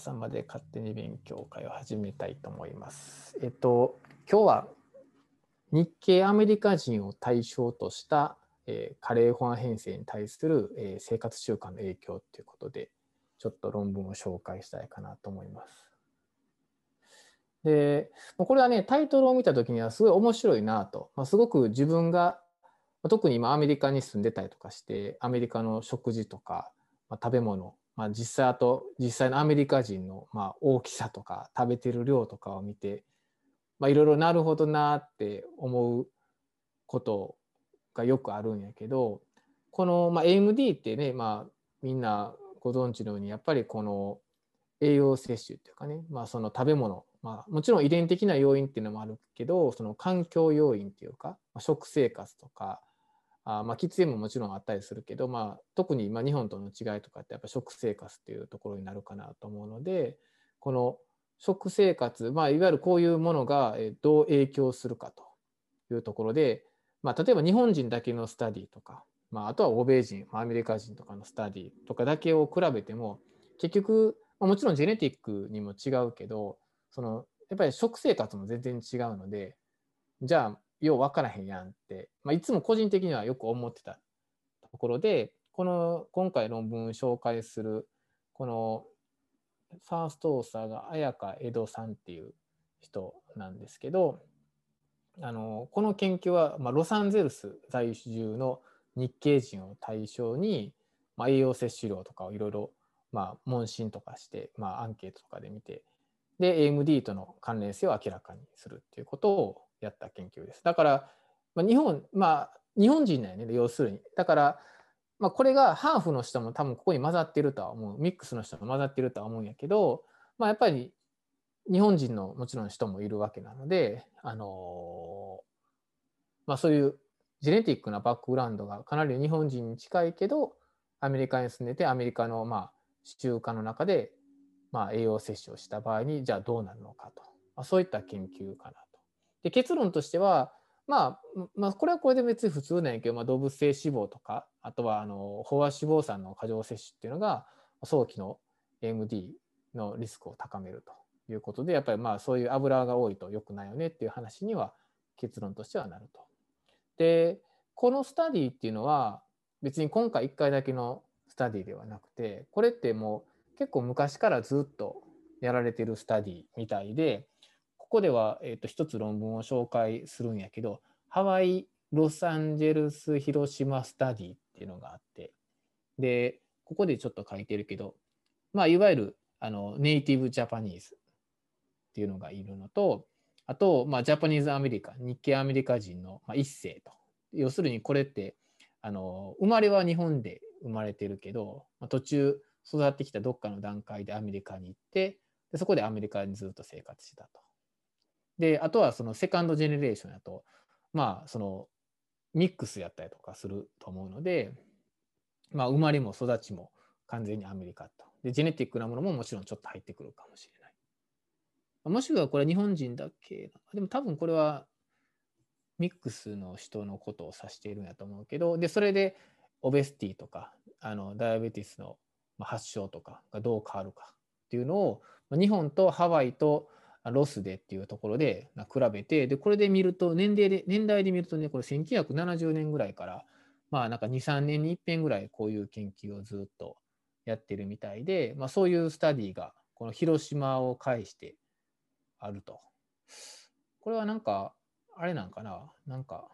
朝まで勝手に勉強会を始めたいと思います。えっと、今日は日系アメリカ人を対象とした、えーカレー保安編成に対する、えー生活習慣の影響ということで、ちょっと論文を紹介したいかなと思います。で、これはね、タイトルを見たときにはすごい面白いなと、まあ、すごく自分が、特に今アメリカに住んでたりとかして、アメリカの食事とか、まあ、食べ物、まあ、実際あと実際のアメリカ人のまあ大きさとか食べてる量とかを見ていろいろなるほどなって思うことがよくあるんやけどこのまあ AMD ってねまあみんなご存知のようにやっぱりこの栄養摂取っていうかねまあその食べ物まあもちろん遺伝的な要因っていうのもあるけどその環境要因っていうか、まあ、食生活とかあまあ、喫煙ももちろんあったりするけど、まあ、特にまあ日本との違いとかってやっぱ食生活っていうところになるかなと思うのでこの食生活、まあ、いわゆるこういうものがどう影響するかというところで、まあ、例えば日本人だけのスタディとか、まあ、あとは欧米人アメリカ人とかのスタディとかだけを比べても結局、まあ、もちろんジェネティックにも違うけどそのやっぱり食生活も全然違うのでじゃあよう分からへんやんって、まあ、いつも個人的にはよく思ってたところでこの今回論文紹介するこのファーストオーサーが綾香江戸さんっていう人なんですけどあのこの研究は、まあ、ロサンゼルス在住の日系人を対象に、まあ、栄養摂取量とかをいろいろ問診とかして、まあ、アンケートとかで見てで AMD との関連性を明らかにするっていうことをやった研究です。だから、まあ、日本、まあ、日本人だよね、要するに。だから、まあ、これがハーフの人も多分ここに混ざってるとは思う、ミックスの人も混ざってるとは思うんやけど、まあ、やっぱり日本人のもちろん人もいるわけなので、あのまあ、そういうジェネティックなバックグラウンドがかなり日本人に近いけど、アメリカに住んでて、アメリカのまあ習慣の中でまあ栄養摂取をした場合に、じゃあどうなるのかと、まあ、そういった研究かなと。で結論としては、まあ、まあこれはこれで別に普通なんやけど、まあ、動物性脂肪とかあとはあの飽和脂肪酸の過剰摂取っていうのが早期の AMD のリスクを高めるということでやっぱりまあそういう油が多いと良くないよねっていう話には結論としてはなると。でこのスタディっていうのは別に今回1回だけのスタディではなくてこれってもう結構昔からずっとやられてるスタディみたいでここでは、えー、と一つ論文を紹介するんやけど、ハワイ、ロサンゼルス、広島スタディっていうのがあって、で、ここでちょっと書いてるけど、まあ、いわゆるあのネイティブジャパニーズっていうのがいるのと、あと、まあ、ジャパニーズアメリカ、日系アメリカ人の、まあ、一世と。要するにこれって、あの生まれは日本で生まれてるけど、まあ、途中育ってきたどっかの段階でアメリカに行って、でそこでアメリカにずっと生活したと。であとはそのセカンドジェネレーションやとまあそのミックスやったりとかすると思うので、まあ、生まれも育ちも完全にアメリカと。でジェネティックなものももちろんちょっと入ってくるかもしれない。もしくはこれ日本人だけでも多分これはミックスの人のことを指しているんやと思うけどでそれでオベスティとかあのダイアベティスの発症とかがどう変わるかっていうのを日本とハワイとロスでっていうところで比べて、で、これで見ると、年齢で、年代で見るとね、これ1970年ぐらいから、まあなんか2、3年に一遍ぐらいこういう研究をずっとやってるみたいで、まあそういうスタディが、この広島を介してあると。これはなんか、あれなんかななんか、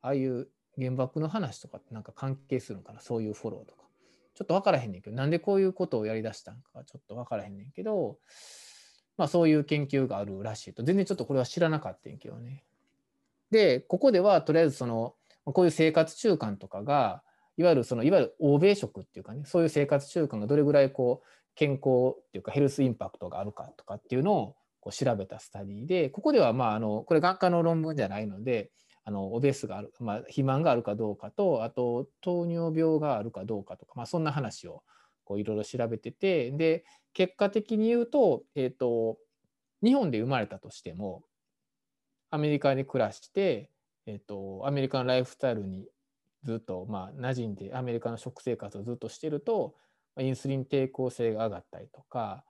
ああいう原爆の話とかってなんか関係するのかなそういうフォローとか。ちょっと分からへんねんけど、なんでこういうことをやりだしたんかちょっと分からへんねんけど、まあそういう研究があるらしいと。全然ちょっとこれは知らなかったんけどね。で、ここではとりあえずその、こういう生活習慣とかが、いわゆるその、いわゆる欧米食っていうかね、そういう生活習慣がどれぐらいこう、健康っていうかヘルスインパクトがあるかとかっていうのをこう調べたスタディで、ここではまあ、あの、これ学科の論文じゃないので、あのオベースがある、まあ、肥満があるかどうかと、あと糖尿病があるかどうかとか、まあ、そんな話をこういろいろ調べてて、で、結果的に言うと、えっ、と、日本で生まれたとしても、アメリカで暮らして、えっ、と、アメリカのライフスタイルにずっと、まあ、馴染んで、アメリカの食生活をずっとしてると、インスリン抵抗性が上がったりとか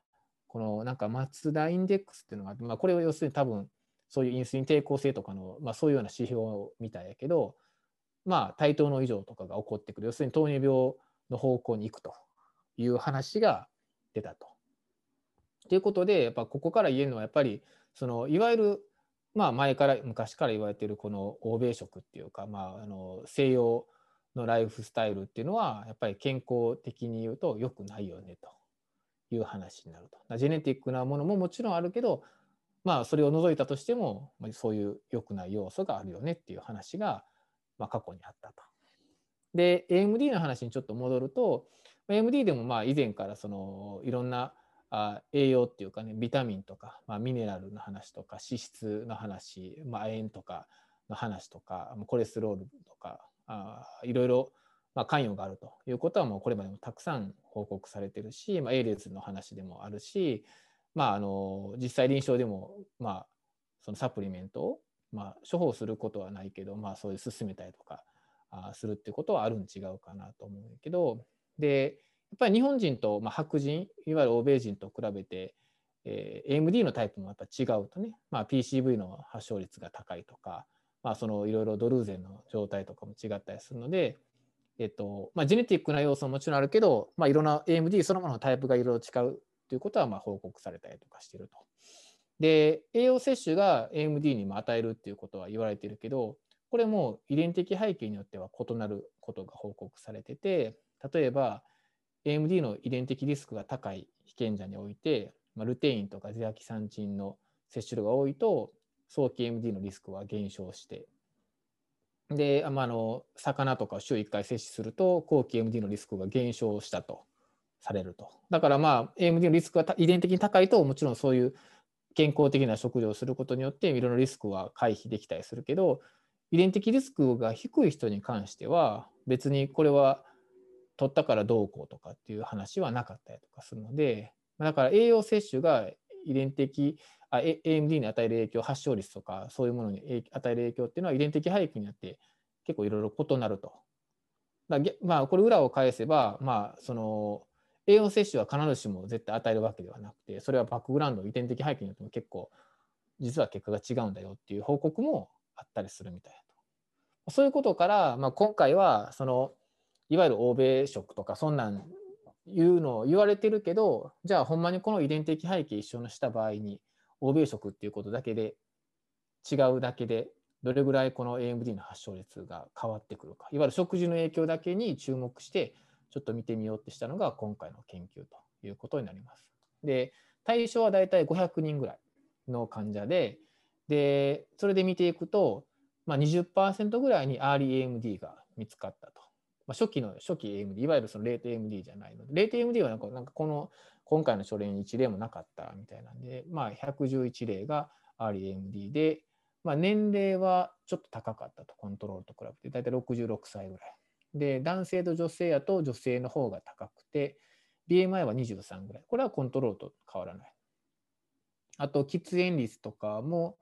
このなんかマツダインデックスっていうのがあって、まあ、これは要するに多分そういうインスリン抵抗性とかの、まあ、そういうような指標みたいやけどまあ対等の異常とかが起こってくる。要するに糖尿病の方向に行くと。いう話が出たと。ということでやっぱここから言えるのはやっぱりそのいわゆるまあ前から昔から言われているこの欧米食っていうか、まあ、あの西洋のライフスタイルっていうのはやっぱり健康的に言うと良くないよねという話になると。ジェネティックなものももちろんあるけどまあそれを除いたとしてもそういう良くない要素があるよねっていう話がまあ過去にあったと。で AMD の話にちょっと戻ると AMD でもまあ以前からそのいろんなあ栄養っていうかねビタミンとか、まあ、ミネラルの話とか脂質の話、まあ、亜鉛とかの話とかコレステロールとかあいろいろ、まあ、関与があるということはもうこれまでもたくさん報告されてるし、まあ、エイレスの話でもあるし、まあ、あの実際臨床でも、まあ、そのサプリメントを、まあ、処方することはないけど、まあ、そういう進めたりとかあするっていうことはあるん違うかなと思うけどでやっぱり日本人と、まあ、白人いわゆる欧米人と比べて、えー、AMD のタイプもやっぱ違うとね、まあ、PCV の発症率が高いとか、まあ、そのいろいろドルーゼンの状態とかも違ったりするので、えっとまあ、ジェネティックな要素ももちろんあるけど、まあ、いろんな AMD そのもののタイプがいろいろ違うということはまあ報告されたりとかしてると。で栄養摂取が AMD にも与えるっていうことは言われてるけどこれも遺伝的背景によっては異なることが報告されてて例えば AMD の遺伝的リスクが高い被験者において、まあ、ルテインとかゼアキサンチンの摂取量が多いと早期 AMD のリスクは減少してで、まあ、あの魚とかを週1回摂取すると後期 AMD のリスクが減少したとされると。だからまあ AMD のリスクが遺伝的に高いともちろんそういう健康的な食事をすることによっていろんなリスクは回避できたりするけど遺伝的リスクが低い人に関しては別にこれは取ったからどうこうとかっていう話はなかったりとかするのでだから栄養摂取が遺伝的あ AMD に与える影響発症率とかそういうものに与える影響っていうのは遺伝的背景によって結構いろいろ異なると。だまあこれ裏を返せばまあその栄養摂取は必ずしも絶対与えるわけではなくてそれはバックグラウンド遺伝的背景によっても結構実は結果が違うんだよっていう報告もあったりするみたいだと。そういうことから、まあ、今回はそのいわゆる欧米食とかそんなんいうのを言われてるけどじゃあほんまにこの遺伝的背景一緒のした場合に欧米食っていうことだけで違うだけでどれぐらいこの AMD の発症率が変わってくるかいわゆる食事の影響だけに注目してちょっと見てみようってしたのが今回の研究ということになります。で対象はだいたい500人ぐらいの患者ででそれで見ていくと、まあ、20%ぐらいに REAMD が見つかったと。まあ、初期の初期 AMD、いわゆるそのレート AMD じゃないので、レート AMD はなんかなんかこの今回の書類に1例もなかったみたいなんで、まあ、111例が RAMD で、まあ、年齢はちょっと高かったと、コントロールと比べて、大体66歳ぐらい。で、男性と女性やと女性の方が高くて、BMI は23ぐらい。これはコントロールと変わらない。あと、喫煙率とかも、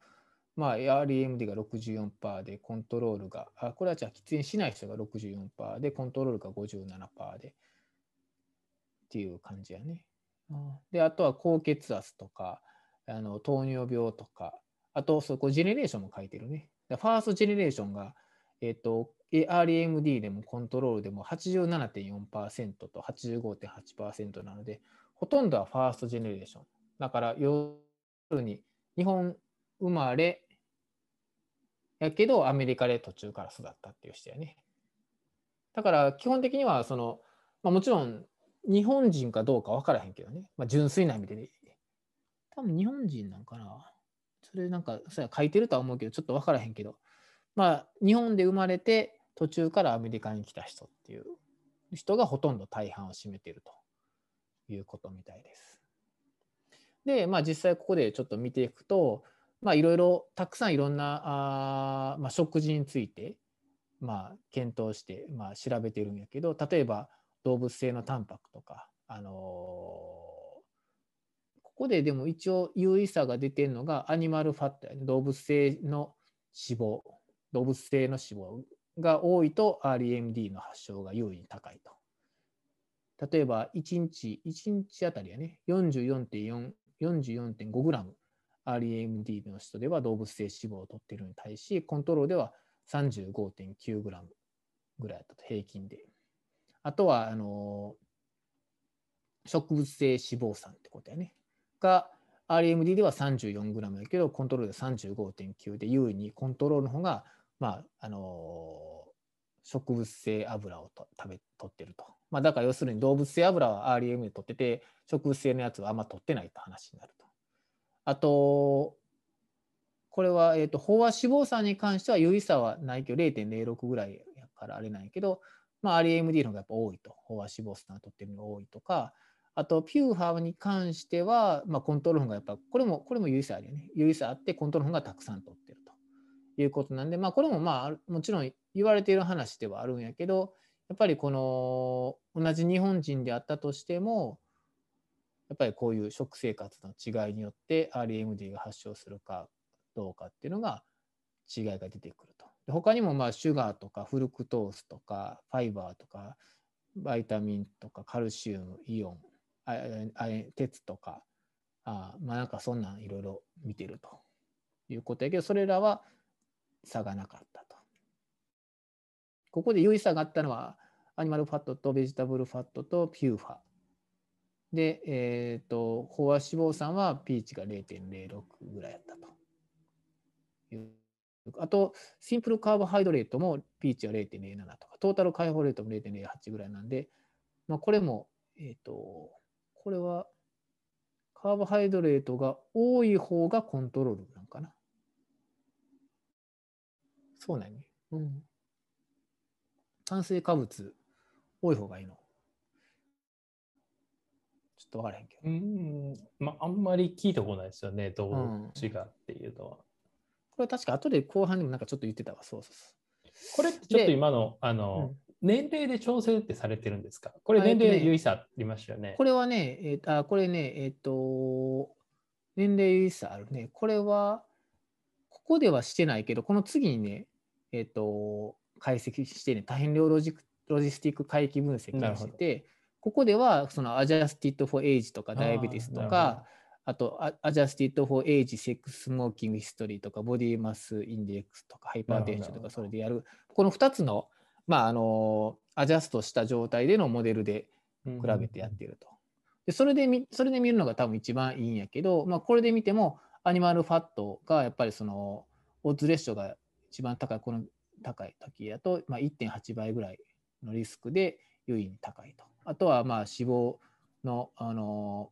まあ、REMD が64%で、コントロールが、あこれはじゃあ喫煙しない人が64%で、コントロールが57%で、っていう感じやね。で、あとは高血圧とか、あの糖尿病とか、あと、そこジェネレーションも書いてるね。ファーストジェネレーションが、えっ、ー、と、REMD でもコントロールでも87.4%と85.8%なので、ほとんどはファーストジェネレーション。だから、要するに、日本生まれやけどアメリカで途中から育ったっていう人やね。だから基本的にはその、まあ、もちろん日本人かどうか分からへんけどね、まあ、純粋な意味で、多分日本人なんかな。それなんかそれ書いてるとは思うけどちょっと分からへんけど、まあ日本で生まれて途中からアメリカに来た人っていう人がほとんど大半を占めてるということみたいです。で、まあ実際ここでちょっと見ていくと、まあ、いろいろたくさんいろんなあ、まあ、食事について、まあ、検討して、まあ、調べてるんやけど例えば動物性のタンパクとか、あのー、ここででも一応優位さが出てるのがアニマルファットやね。動物性の脂肪動物性の脂肪が多いと REMD の発症が優位に高いと。例えば1日、1日あたりはね、44.4、44.5グラム。REMD の人では動物性脂肪を取っているのに対し、コントロールでは35.9グラムぐらいだったと、平均で。あとは、あの植物性脂肪酸ってことやね。が、RMD では 34g やけど、コントロールで35.9で、優位にコントロールの方が、まあ、あの植物性油をと食べ取ってると。まあ、だから要するに動物性油は REM で取ってて、植物性のやつはあんま取ってないって話になる。あと、これは、えーと、飽和脂肪酸に関しては有意差はないけど0.06ぐらいやからあれなんやけど、まあ、REMD の方がやっぱ多いと。飽和脂肪酸を取ってるのが多いとか、あと、ピューハーに関しては、まあ、コントロールがやっぱ、これも、これも有意差あるよね。有意差あって、コントロールがたくさん取ってるということなんで、まあ、これもまあ、もちろん言われている話ではあるんやけど、やっぱりこの、同じ日本人であったとしても、やっぱりこういう食生活の違いによって RMD が発症するかどうかっていうのが違いが出てくると。他にもまあシュガーとかフルクトースとかファイバーとかバイタミンとかカルシウムイオン鉄とか、あまあなんかそんなんいろいろ見てるということやけど、それらは差がなかったと。ここで有意差があったのは、アニマルファットとベジタブルファットとピューファ。で、えっ、ー、と、飽和脂肪酸はピーチが0.06ぐらいやったと。あと、シンプルカーボハイドレートもピーチは0.07とか、トータルカーボレートも0.08ぐらいなんで、まあ、これも、えっ、ー、と、これはカーボハイドレートが多い方がコントロールなんかな。そうなんね。うん。炭水化物多い方がいいの。ちょっと分からへんけど。うん。まあ、あんまり聞いたことないですよね。どっちがっていうのは。うん、これは確か後で後半にもなんかちょっと言ってたわ。そうそうそう。これってちょっと今の、あの、年齢で調整ってされてるんですか？これ年齢有意差ありましたよね。これはね、えー、あこれね、えっ、ー、と、年齢有意差あるね。これは、ここではしてないけど、この次にね、えっ、ー、と、解析してね、多変量ロジロジスティック回帰分析をしてて、ここでは、その adjusted for age とか diabetes とか、あと、アジャスティッド・フォー・エイジ、セックス・スモーキング・ヒストリーとか、ボディマス・インデックスとか、ハイパーテンションとか、それでやる、この2つのまあ、あのアジャストした状態でのモデルで比べてやっていると。でそれでみそれで見るのが多分一番いいんやけど、まあ、これで見てもアニマルファットがやっぱりそのオッズレッショが一番高いこの高い時だと、まあ、1.8倍ぐらいのリスクで優位に高いと。あとはまあ脂肪のあの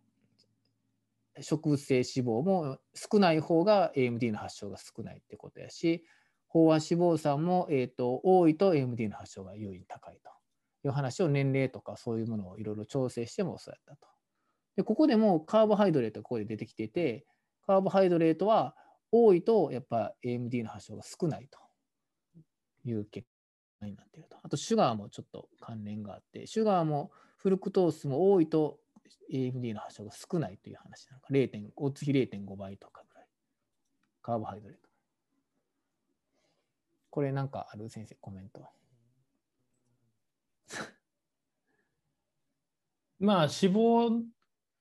植物性脂肪も少ない方が AMD の発症が少ないってことやし飽和脂肪酸も、えーと、多いと AMD の発症が優位に高いという話を年齢とかそういうものをいろいろ調整してもそうやったと。でここでもカーボハイドレートがここで出てきててカーボハイドレートは多いとやっぱ AMD の発症が少ないという結果になっていると。あとシュガーもちょっと関連があってシュガーもフルクトースも多いと AMD の発症が少ないという話なのか0.5比0.5倍とかぐらいカーボハイドレート。これなんかある？先生、コメント。まあ、脂肪、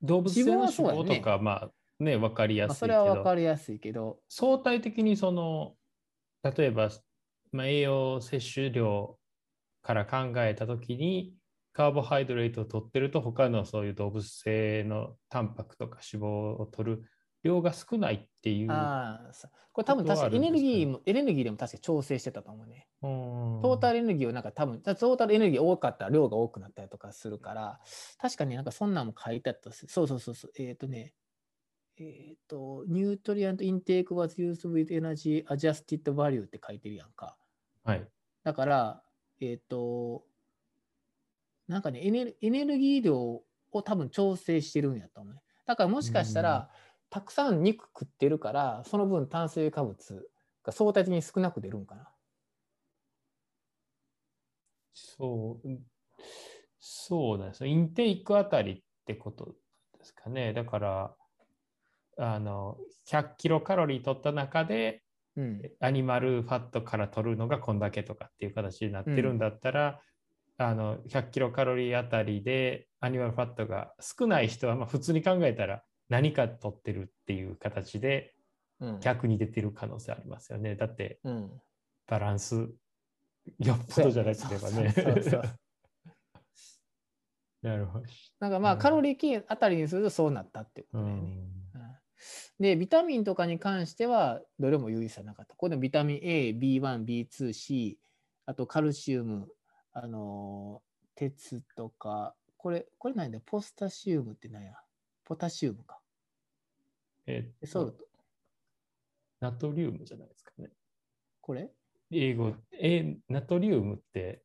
動物性の脂肪とか、ね、まあね、分かりやすいけど、まあ、それは分かりやすいけど、相対的にその、例えば、まあ、栄養摂取量から考えたときに、カーボハイドレートを取ってると、他のそういう動物性のタンパクとか脂肪を取る量が少ないっていう。これ多分確かエネルギーも、エネルギーでも確か調整してたと思うね。トータルエネルギーをなんか多分、トータルエネルギー多かったら量が多くなったりとかするから、確かになんかそんなんも書いてあったそうそうそうそう、えっ、ー、とね、えっ、ー、と、ニュートリアントインテーク was used with energy adjusted value って書いてるやんか。はい。だから、えっ、ー、と、なんかねエネ、エネルギー量を多分調整してるんやと思うね。だからもしかしたら、たくさん肉食ってるからその分炭水化物が相対的に少なく出るんかな。そうそうですインテイクあたりってことですかね。だからあの100キロカロリー取った中で、うん、アニマルファットから取るのがこんだけとかっていう形になってるんだったら、あの100キロカロリーあたりでアニマルファットが少ない人はまあ普通に考えたら何か取ってるっていう形でうん逆に出てる可能性ありますよね。だってうんバランスよっぽどじゃなければね。なるほど。なんかまあうんカロリー計あたりにするとそうなったっていうこうとだよね。で、ビタミンとかに関しては、どれも有意差なかった。ここでもビタミン A、B1、B2、C、あとカルシウム、あのー鉄とか、これ、これ何だポスタシウムって何や？ポタシウムか。えソルト。ナトリウムじゃないですかね。これ？英語、え、ナトリウムって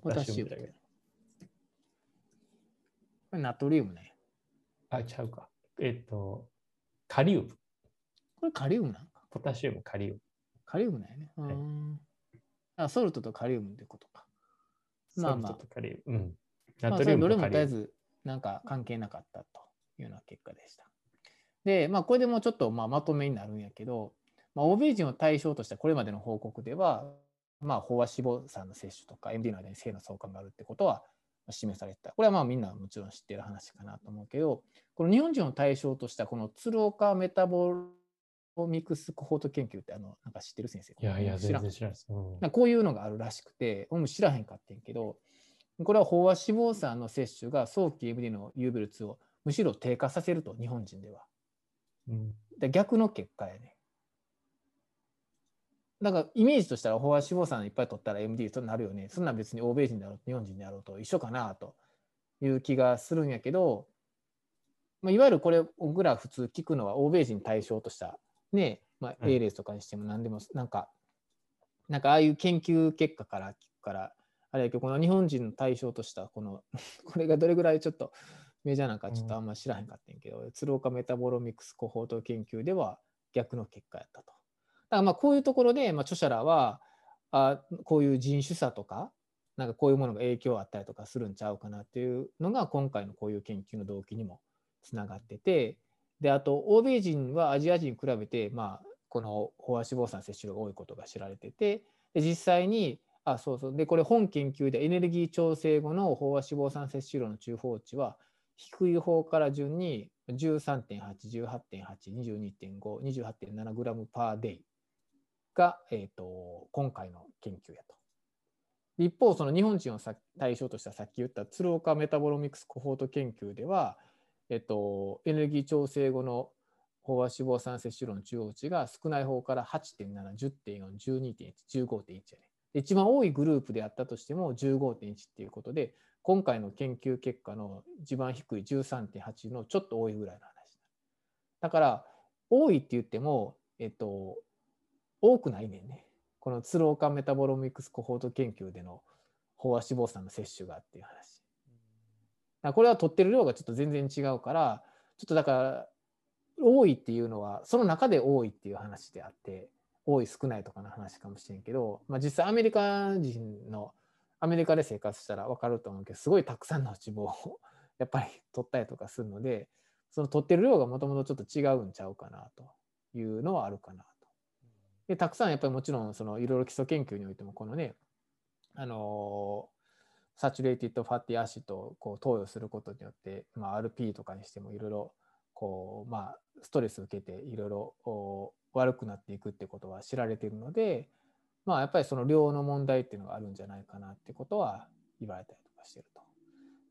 ポタシウムだけ？ど。これナトリウムね。あ、ちゃうか。えっと、カリウム。これカリウムなんか？ポタシウム、カリウム。カリウムなんやね。うーんあソルトとカリウムってことか。まあまあソルトとカリウム。うん。まあ、ナトリウムそれどれ。もとりあえずなんか関係なかったというような結果でした。で、まあ、これでもうちょっとまあまとめになるんやけど、まあ、欧米人を対象としたこれまでの報告では、まあ、飽和脂肪酸の摂取とか MD の間に性の相関があるってことは示されてた。これはまあみんなもちろん知ってる話かなと思うけど、この日本人を対象としたこの鶴岡メタボミクスコホート研究ってあのなんか知ってる先生？いやいや、知らん全然知らないです。うんこういうのがあるらしくて、俺も知らへんかってんけど、これは飽和脂肪酸の摂取が早期 MD の有ベルをむしろ低下させると、日本人では。うんで逆の結果やね。だからイメージとしたら飽和脂肪酸いっぱい取ったら MD となるよね。そんなん別に欧米人だろう日本人であろうと一緒かなという気がするんやけど、まあ、いわゆるこれ僕ら普通聞くのは欧米人対象としたね、まあ、はい A レースとかにしても何でもなんか、なんかああいう研究結果から聞くから、あれやけどこの日本人の対象としたこの これがどれぐらいちょっとメジャーなんかちょっとあんま知らへんかったんやけど、鶴岡メタボロミクスコホート研究では逆の結果やったと。だからまあこういうところで、まあ、著者らはあこういう人種差とかなんかこういうものが影響あったりとかするんちゃうかなっていうのが今回のこういう研究の動機にもつながっててであと欧米人はアジア人に比べて、まあ、この飽和脂肪酸摂取量が多いことが知られててで実際にあそうそうでこれ本研究でエネルギー調整後の飽和脂肪酸摂取量の中方値は低い方から順に13.8、18.8、22.5、28.7グラムパーデイが、えー、と今回の研究やと。一方、その日本人をさ対象としたさっき言った鶴岡メタボロミクスコホート研究では、えっと、エネルギー調整後の飽和脂肪酸摂取量の中央値が少ない方から8.7、10.4、12.1、15.1やね。一番多いグループであったとしても15.1っていうことで、今回の研究結果の一番低い13.8のちょっと多いぐらいの話。だから、多いって言っても、えっと、多くないねんね。この鶴岡メタボロミクスコホート研究での飽和脂肪酸の摂取がっていう話。これは取ってる量がちょっと全然違うから、ちょっとだから、多いっていうのは、その中で多いっていう話であって、多い少ないとかの話かもしれんけど、まあ、実際アメリカ人のアメリカで生活したら分かると思うけどすごいたくさんの脂肪を やっぱり取ったりとかするのでその取ってる量がもともとちょっと違うんちゃうかなというのはあるかなと。でたくさんやっぱりもちろんそのいろいろ基礎研究においてもこのねあの saturated fatty acid をこう投与することによって、まあ、RP とかにしてもいろいろこう、まあ、ストレスを受けていろいろ悪くなっていくってことは知られているので、まあ、やっぱりその量の問題っていうのがあるんじゃないかなってことは言われたりとかしてると。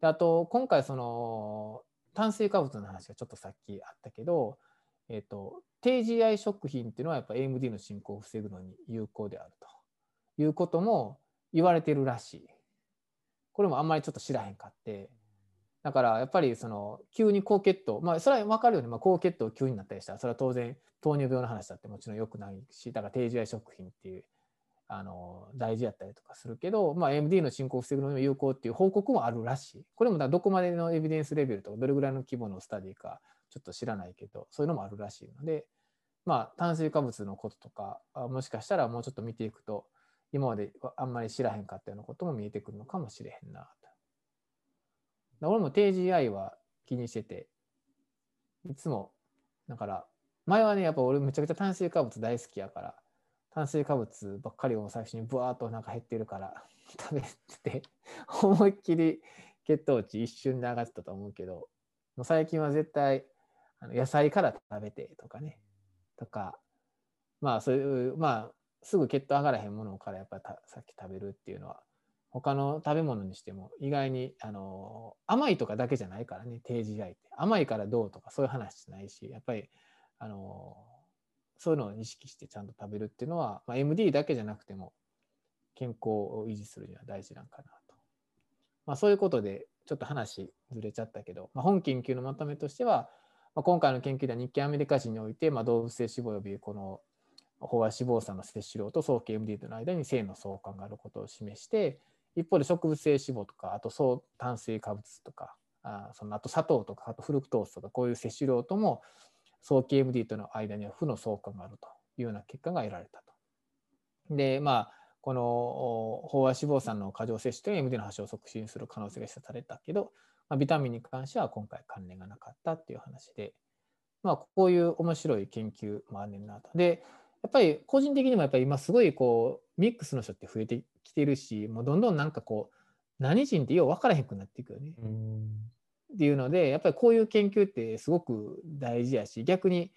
であと今回その炭水化物の話がちょっとさっきあったけど、えっと低 GI 食品っていうのはやっぱ AMD の進行を防ぐのに有効であるということも言われてるらしい。これもあんまりちょっと知らへんかって。だからやっぱりその急に高血糖、まあそれは分かるように、まあ、高血糖急になったりしたらそれは当然糖尿病の話だってもちろん良くないしだから低 GI 食品っていうあの大事やったりとかするけど、まあ、MD の進行を防ぐのにも有効っていう報告もあるらしい。これもだどこまでのエビデンスレベルとかどれぐらいの規模のスタディかちょっと知らないけどそういうのもあるらしいので、まあ、炭水化物のこととかもしかしたらもうちょっと見ていくと今まであんまり知らへんかったようなことも見えてくるのかもしれへんなと。俺も低 GI は気にしてていつもだから前はねやっぱ俺めちゃくちゃ炭水化物大好きやから炭水化物ばっかりを最初にブワーっとなんか減ってるから 食べてて思いっきり血糖値一瞬で上がってたと思うけどもう最近は絶対野菜から食べてとかねとかまあそういうまあすぐ血糖上がらへんものからやっぱりさっき食べるっていうのは他の食べ物にしても意外にあの甘いとかだけじゃないからね低 GI って甘いからどうとかそういう話じゃないしやっぱりあのそういうのを意識してちゃんと食べるっていうのは、まあ、MD だけじゃなくても健康を維持するには大事なんかなと。まあ、そういうことでちょっと話ずれちゃったけど、まあ、本研究のまとめとしては、まあ、今回の研究では日系アメリカ人において、まあ、動物性脂肪及びこの飽和脂肪酸の摂取量と早期 MD との間に性の相関があることを示して一方で植物性脂肪とかあと総炭水化物とかあそのあと砂糖とかあとフルクトースとかこういう摂取量とも早期 MD との間には負の相関があるというような結果が得られたと。でまあこの飽和脂肪酸の過剰摂取という MD の発症を促進する可能性が示唆されたけど、まあ、ビタミンに関しては今回関連がなかったっていう話で、まあ、こういう面白い研究もあんねんなと。でやっぱり個人的にもやっぱり今すごいこうミックスの人って増えてきてるしもうどんどんなんかこう何人ってよう分からへんくなっていくよね。っていうのでやっぱりこういう研究ってすごく大事やし逆に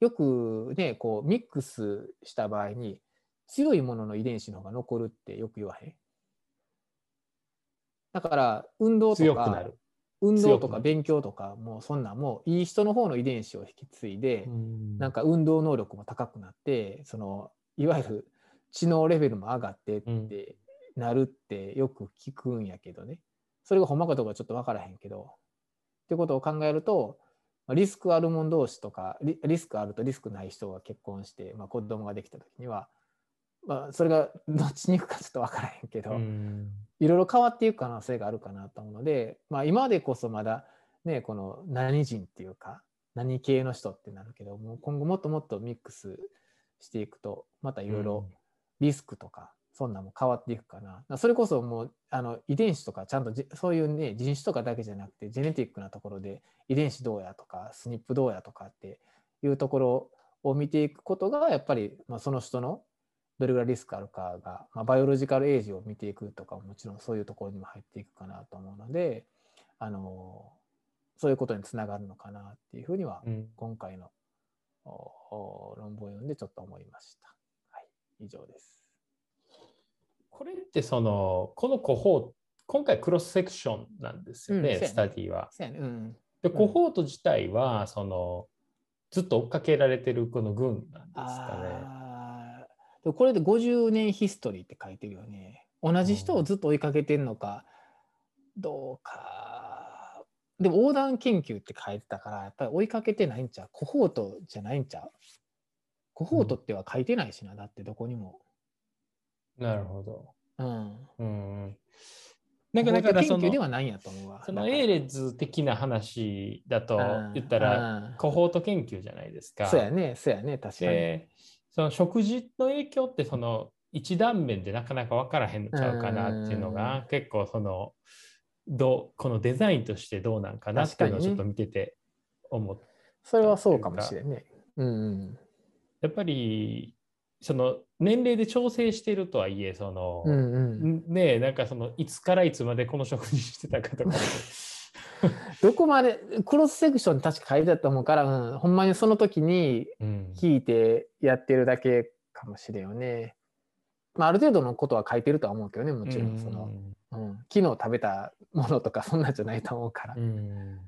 よくねこうミックスした場合に強いものの遺伝子の方が残るってよく言わへん。だから運動とか運動とか勉強とかもうそんなもういい人の方の遺伝子を引き継いでなんか運動能力も高くなってそのいわゆる知能レベルも上がってってなるってよく聞くんやけどね。それがほんまかどうかちょっと分からへんけど。ってことを考えるとリスクあるもん同士とかリスクあるとリスクない人が結婚して、まあ、子供ができた時には、まあ、それがどっちに行くかちょっと分からへんけど、いろいろ変わっていく可能性があるかなと思うので、まあ、今までこそまだねこの何人っていうか何系の人ってなるけども今後もっともっとミックスしていくとまたいろいろリスクとか、そんなも変わっていくかな。それこそもうあの遺伝子とかちゃんとそういうね人種とかだけじゃなくてジェネティックなところで遺伝子どうやとかスニップどうやとかっていうところを見ていくことがやっぱり、まあ、その人のどれぐらいリスクあるかが、まあ、バイオロジカルエイジを見ていくとかももちろんそういうところにも入っていくかなと思うのであのそういうことにつながるのかなっていうふうには、今回の論文を読んでちょっと思いました。はい、以上です。これってそのこのコホ今回クロスセクションなんですよね、うん、スタディは。ねうん、でコホート自体はそのずっと追っかけられてるこの軍なんですかね。これで50年ヒストリーって書いてるよね。同じ人をずっと追いかけてるのか、どうか。でも横断研究って書いてたからやっぱり追いかけてないんちゃう？コホートじゃないんちゃう？コホートっては書いてないしな、うん、だってどこにも。なるほど。うん。うん。なんかだからその、ではないやと思うわ。そのエーレズ的な話だと言ったら、コホート研究じゃないですか。そうやね、そうやね、確かに。その食事の影響ってその一断面でなかなか分からへんのちゃうかなっていうのが、結構そのどうこのデザインとしてどうなんかなっていうのをちょっと見てて思った、ね、それはそうかもしれんね。うん、うん、やっぱりその年齢で調整してるとはいえその、うんうん、ねなんかそのいつからいつまでこの食事してたかとか どこまでクロスセクション確か書いてたと思うから、うん、ほんまにその時に聞いてやってるだけかもしれんよね。まあ、ある程度のことは書いてるとは思うけどねもちろん。その、うん、昨日食べたものとかそんなんじゃないと思うから。うん。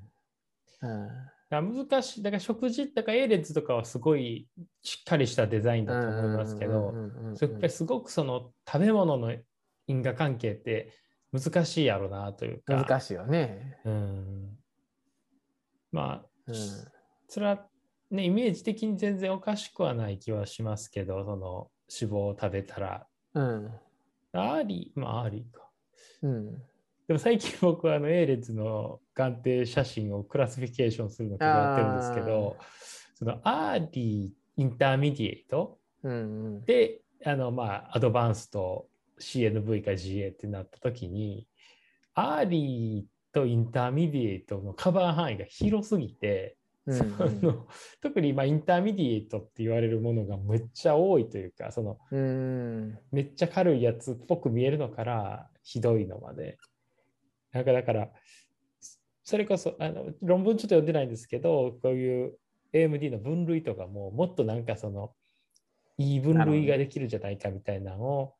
難しい。だから食事とか A 列とかはすごいしっかりしたデザインだと思いますけどすごくその食べ物の因果関係って難しいやろうなというか。難しいよね。うん、まあ、うん、それはねイメージ的に全然おかしくはない気はしますけどその脂肪を食べたら、うん、 early まあ early か。うん。でも最近僕はあの A 列の眼底写真を classification するのとかやってるんですけど、その early、intermediate、うんうん、で、あのまあ advanced と CNV か GA ってなった時に、early と intermediate のカバー範囲が広すぎて、うんその特にまあ intermediate って言われるものがめっちゃ多いというか、そのうんめっちゃ軽いやつっぽく見えるのからひどいのまで。なんかだから、それこそあの論文ちょっと読んでないんですけど、こういう AMD の分類とかももっとなんかそのいい分類ができるんじゃないかみたいなのを、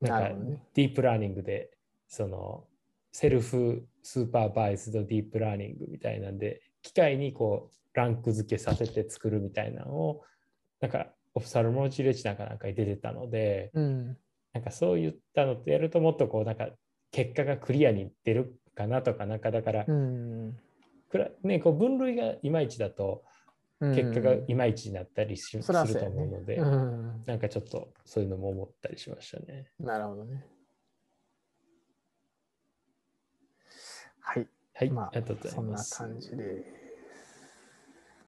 なんかディープラーニングで、その self-supervised deep learning みたいなんで、機械にこうランク付けさせて作るみたいなのを、なんか Ophthalmology レッジなんかなんかに出てたので、うん。なんかそういったのってやるともっとこうなんか結果がクリアに出るかなとか、なんかだから、ね、こう分類がいまいちだとうん結果がいまいちになったりし、すると思うので、うんなんかちょっとそういうのも思ったりしましたね。なるほどね。はい。はい、まあありがとうございそんなます。感じで。